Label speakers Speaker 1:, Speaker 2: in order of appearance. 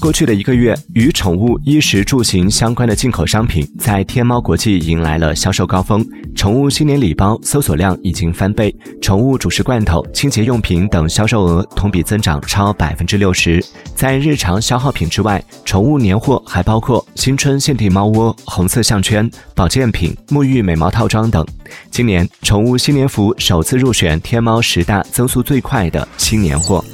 Speaker 1: 过去的一个月，与宠物衣食住行相关的进口商品在天猫国际迎来了销售高峰。宠物新年礼包搜索量已经翻倍，宠物主食罐头、清洁用品等销售额同比增长超百分之六十。在日常消耗品之外，宠物年货还包括新春限定猫窝、红色项圈、保健品、沐浴美毛套装等。今年宠物新年服首次入选天猫十大增速最快的新年货。